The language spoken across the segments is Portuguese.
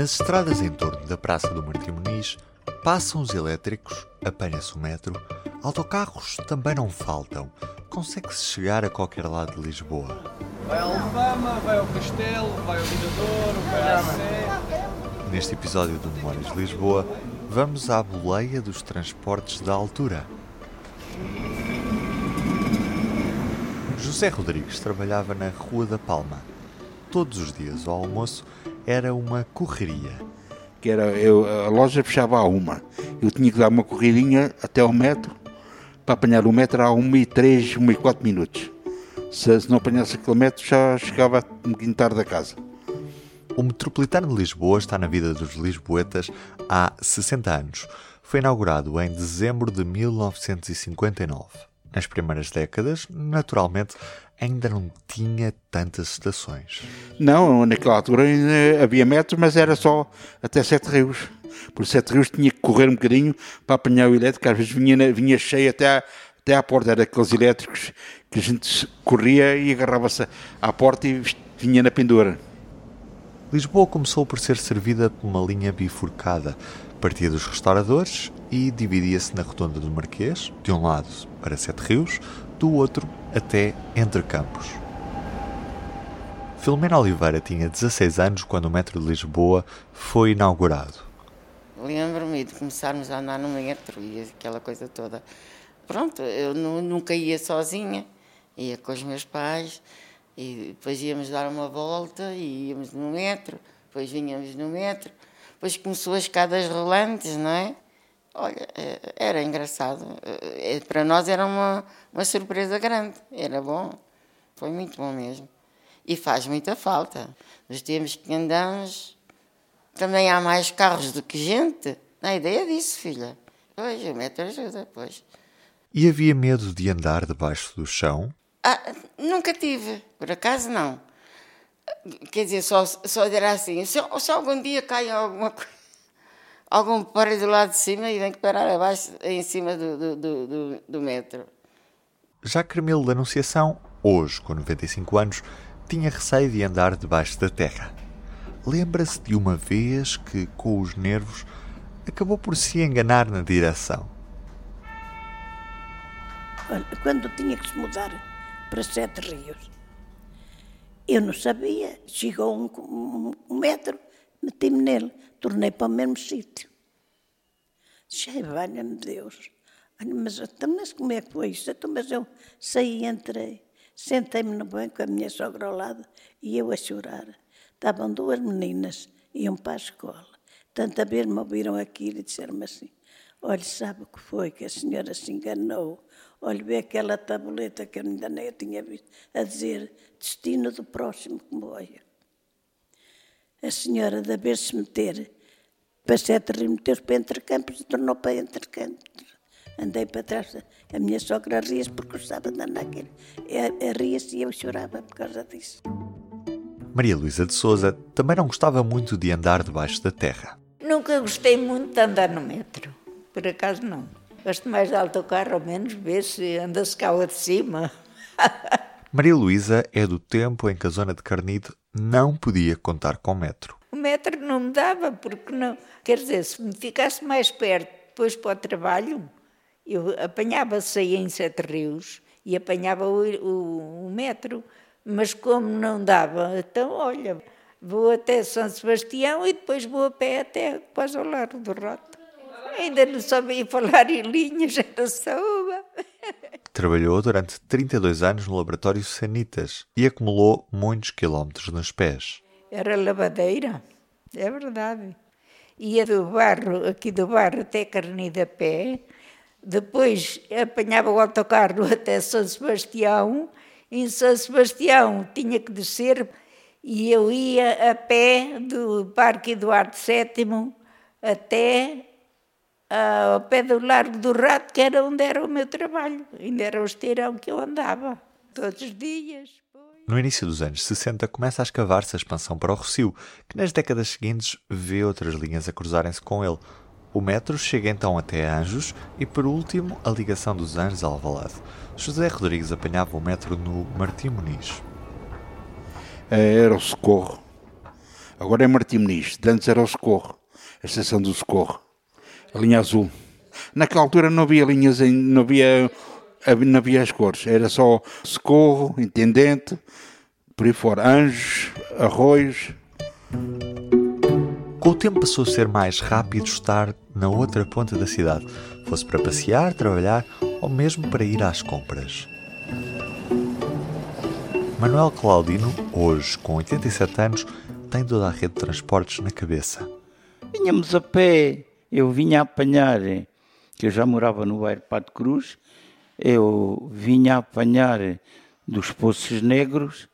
Nas estradas em torno da Praça do Martim Muniz, passam os elétricos, apanha-se o metro, autocarros também não faltam. Consegue-se chegar a qualquer lado de Lisboa. Vai ao Alfama, vai ao Castelo, vai ao Mirador, vai à Sé. Neste episódio do Memórias de Lisboa, vamos à boleia dos transportes da altura. José Rodrigues trabalhava na Rua da Palma. Todos os dias ao almoço era uma correria. que era eu, a loja fechava a uma. Eu tinha que dar uma corridinha até ao metro para apanhar o metro a 1 e 3, 1 e 4 minutos. Se, se não apanhasse aquele metro já chegava um bocadinho tarde da casa. O Metropolitano de Lisboa está na vida dos lisboetas há 60 anos. Foi inaugurado em dezembro de 1959. Nas primeiras décadas, naturalmente, ainda não tinha tantas estações. Não, naquela altura havia metro, mas era só até Sete Rios. Por Sete Rios tinha que correr um bocadinho para apanhar o elétrico, às vezes vinha, vinha cheio até à, até à porta. Era aqueles elétricos que a gente corria e agarrava-se à porta e vinha na pendura. Lisboa começou por ser servida por uma linha bifurcada. Partia dos restauradores e dividia-se na Rotunda do Marquês, de um lado para Sete Rios, do outro até Entre Campos. Filomena Oliveira tinha 16 anos quando o metro de Lisboa foi inaugurado. Lembro-me de começarmos a andar no metro e aquela coisa toda. Pronto, eu nu- nunca ia sozinha, ia com os meus pais e depois íamos dar uma volta e íamos no metro, depois vinhamos no metro, depois começou as escadas rolantes, não é? Olha, eh, era engraçado. Eh, Para nós era uma, uma surpresa grande, era bom, foi muito bom mesmo. E faz muita falta. Nos tempos que andamos, também há mais carros do que gente. Há ideia disso, filha. Pois, o metro ajuda, pois. E havia medo de andar debaixo do chão? Ah, nunca tive, por acaso não. Quer dizer, só, só era assim, se, se algum dia cai alguma coisa, algum para do lado de cima e vem que parar abaixo, em cima do, do, do, do, do metro. Já Carmelo da Anunciação, hoje com 95 anos, tinha receio de andar debaixo da terra. Lembra-se de uma vez que, com os nervos, acabou por se enganar na direção. Olha, quando tinha que se mudar para Sete Rios, eu não sabia. Chegou um, um- um metro, meti-me nele, tornei para o mesmo sítio. Disse, valha-me Deus. Mas, então, mas como é que foi isso? Então, mas eu saí e entrei. Sentei-me no banco, a minha sogra ao lado, e eu a chorar. Estavam duas meninas, iam para a escola. Tanta vez me ouviram aquilo e disseram-me assim, olha, sabe o que foi que a senhora se enganou? Olha, vê aquela tabuleta que eu ainda nem tinha visto, a dizer destino do próximo comboio. A senhora, da vez de se meter para Sete Rios, meteu-se para Entre Campos e tornou para Entre Campos. Andei para trás, a minha sogra ria-se porque gostava de andar naquele. Ria-se e eu chorava por causa disso. Maria Luísa de Souza também não gostava muito de andar debaixo da terra. Nunca gostei muito de andar no metro. Por acaso não. Gosto mais de autocarro, ao menos ver se anda-se cá de cima. Maria Luísa é do tempo em que a zona de Carnide não podia contar com metro. O metro não me dava, porque não. Quer dizer, se me ficasse mais perto depois para o trabalho, eu apanhava, saía em Sete Rios e apanhava o, o- o metro. Mas como não dava, então olha, vou até São Sebastião e depois vou a pé até quase ao Largo do Roto. Ainda não sabia falar em linhas, era só uma. Trabalhou durante 32 anos no laboratório Sanitas e acumulou muitos quilómetros nos pés. Era lavadeira, é verdade. Ia do barro, aqui do barro até Carnida pé, depois apanhava o autocarro até São Sebastião, em São Sebastião tinha que descer e eu ia a pé do Parque Eduardo VII até ao pé do Largo do Rato, que era onde era o meu trabalho. Ainda era o esteirão que eu andava, todos os dias. No início dos anos 60 começa a escavar-se a expansão para o Rossio, que nas décadas seguintes vê outras linhas a cruzarem-se com ele. O metro chega então até Anjos e, por último, a ligação dos Anjos a Alvalade. José Rodrigues apanhava o metro no Martim Muniz. Eh, Era o socorro. Agora é Martim Muniz. Antes era o Socorro, a estação do Socorro, a linha azul. Naquela altura não havia linhas, não havia, não havia as cores. Era só Socorro, Intendente, por aí fora. Anjos, Arroios. Com o tempo passou a ser mais rápido estar na outra ponta da cidade, fosse para passear, trabalhar ou mesmo para ir às compras. Manuel Claudino, hoje com 87 anos, tem toda a rede de transportes na cabeça. Vinhamos a pé, eu vinha apanhar, que eu já morava no bairro Pato Cruz, eu vinha apanhar dos Poços Negros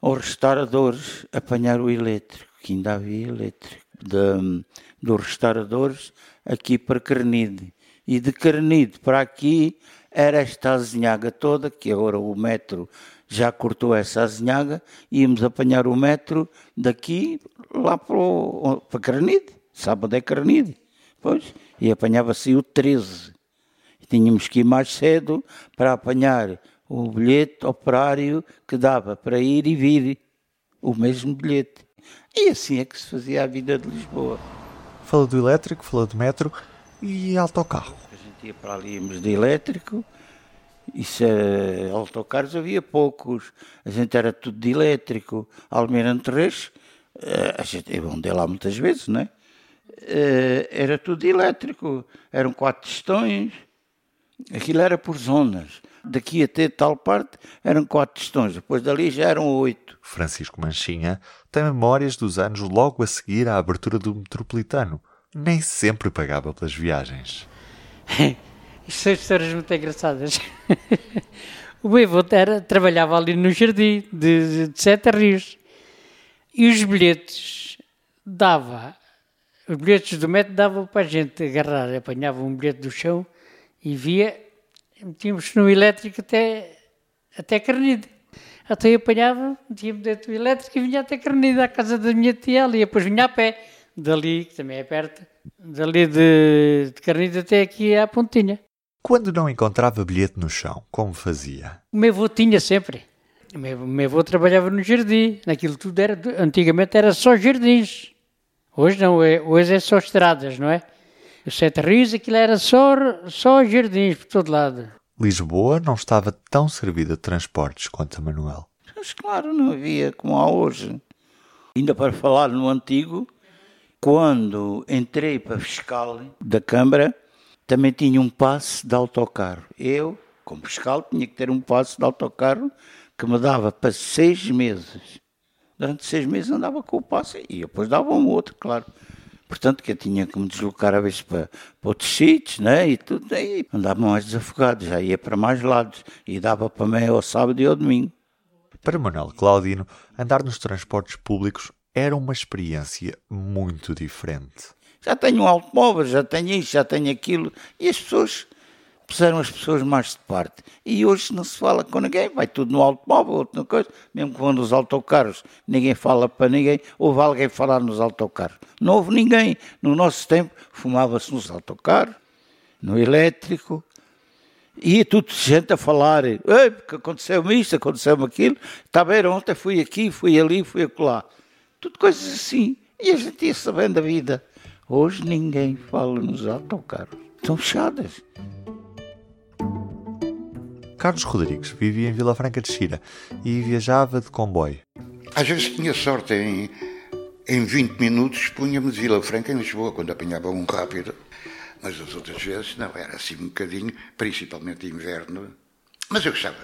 aos restauradores, apanhar o elétrico, que ainda havia elétrico, de, dos restauradores aqui para Carnide. E de Carnide para aqui era esta azinhaga toda, que agora o metro já cortou essa azinhaga, íamos apanhar o metro daqui lá para, o, para Carnide, sábado é Carnide, pois, e apanhava-se o 13. E tínhamos que ir mais cedo para apanhar o bilhete operário que dava para ir e vir, o mesmo bilhete. E assim é que se fazia a vida de Lisboa. Falou do elétrico, falou do metro e autocarro. A gente ia para ali, íamos de elétrico, isso é, autocarros havia poucos, a gente era tudo de elétrico. Almirante Reis, eh, a gente, eu andei lá muitas vezes, não é? Eh, era tudo elétrico, eram quatro testões, aquilo era por zonas. Daqui até tal parte eram quatro testões, depois dali já eram oito. Francisco Manchinha tem memórias dos anos logo a seguir à abertura do metropolitano. Nem sempre pagava pelas viagens. Isto são histórias muito engraçadas. o meu avô era, trabalhava ali no jardim de, de Sete Rios. E os bilhetes dava, os bilhetes do metro davam para a gente agarrar, apanhava um bilhete do chão e via, metíamos no elétrico até, até Carnide. Até eu apanhava, metia-me dentro do elétrico e vinha até Carnide, à casa da minha tia ali, e depois vinha a pé, dali, que também é perto, dali de, de Carnide até aqui à Pontinha. Quando não encontrava bilhete no chão, como fazia? O meu avô tinha sempre. O meu, o meu avô trabalhava no jardim. Naquilo tudo era. Antigamente era só jardins. Hoje não, é, hoje é só estradas, não é? O Sete Rios, aquilo era só, só jardins por todo lado. Lisboa não estava tão servida de transportes quanto a Manuel. Mas claro, não havia como há hoje. Ainda para falar no antigo, quando entrei para fiscal da Câmara, também tinha um passe de autocarro. Eu, como fiscal, tinha que ter um passe de autocarro que me dava para seis meses. Durante seis meses andava com o passe e depois dava um outro, claro. Portanto, que eu tinha que me deslocar a vezes para, para outros sítios, né? E tudo aí. Andava mais desafogado, já ia para mais lados. E dava para mim ao sábado e ao domingo. Para Manuel Claudino, andar nos transportes públicos era uma experiência muito diferente já tenho um automóvel, já tenho isto, já tenho aquilo. E as pessoas puseram as pessoas mais de parte. E hoje não se fala com ninguém, vai tudo no automóvel, outra coisa. Mesmo que vão nos autocarros, ninguém fala para ninguém. Houve alguém falar nos autocarros. Não houve ninguém. No nosso tempo, fumava-se nos autocarros, no elétrico. Ia tudo gente a falar, Ei, porque aconteceu-me isto, aconteceu-me aquilo. Está bem, ontem fui aqui, fui ali, fui acolá. Tudo coisas assim. E a gente ia sabendo a vida. Hoje ninguém fala nos autocarros. Estão fechadas. Carlos Rodrigues vivia em Vila Franca de Xira e viajava de comboio. Às vezes tinha sorte em, em 20 minutos punha-me de Vila Franca em Lisboa, quando apanhava um rápido. Mas as outras vezes não, era assim um bocadinho, principalmente inverno. Mas eu gostava.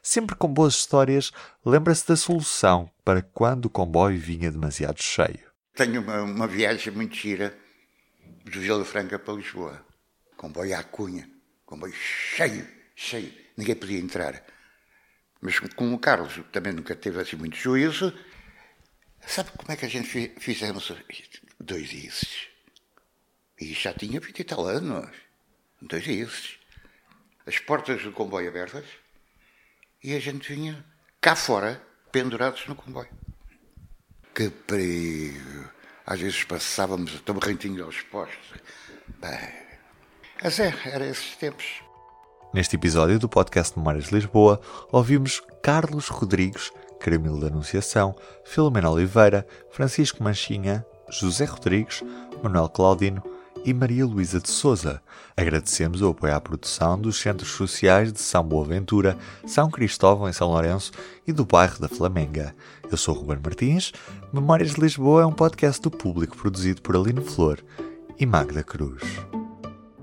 Sempre com boas histórias, lembra-se da solução para quando o comboio vinha demasiado cheio. Tenho uma, uma viagem muito gira de Vila Franca para Lisboa. Comboio à Cunha. Comboio cheio, cheio. Ninguém podia entrar. Mas como o Carlos também nunca teve assim muito juízo, sabe como é que a gente fizemos dois isses? E já tinha 20 e tal anos. Dois isses. As portas do comboio abertas e a gente vinha cá fora, pendurados no comboio. Que perigo! Às vezes passávamos tão rentinho aos postos. Bem, mas é, era esses tempos. Neste episódio do podcast Memórias de Lisboa, ouvimos Carlos Rodrigues, Caramilo da Anunciação, Filomena Oliveira, Francisco Manchinha, José Rodrigues, Manuel Claudino e Maria Luísa de Souza. Agradecemos o apoio à produção dos Centros Sociais de São Boaventura, São Cristóvão em São Lourenço e do bairro da Flamenga. Eu sou Ruben Martins. Memórias de Lisboa é um podcast do público produzido por Aline Flor e Magda Cruz.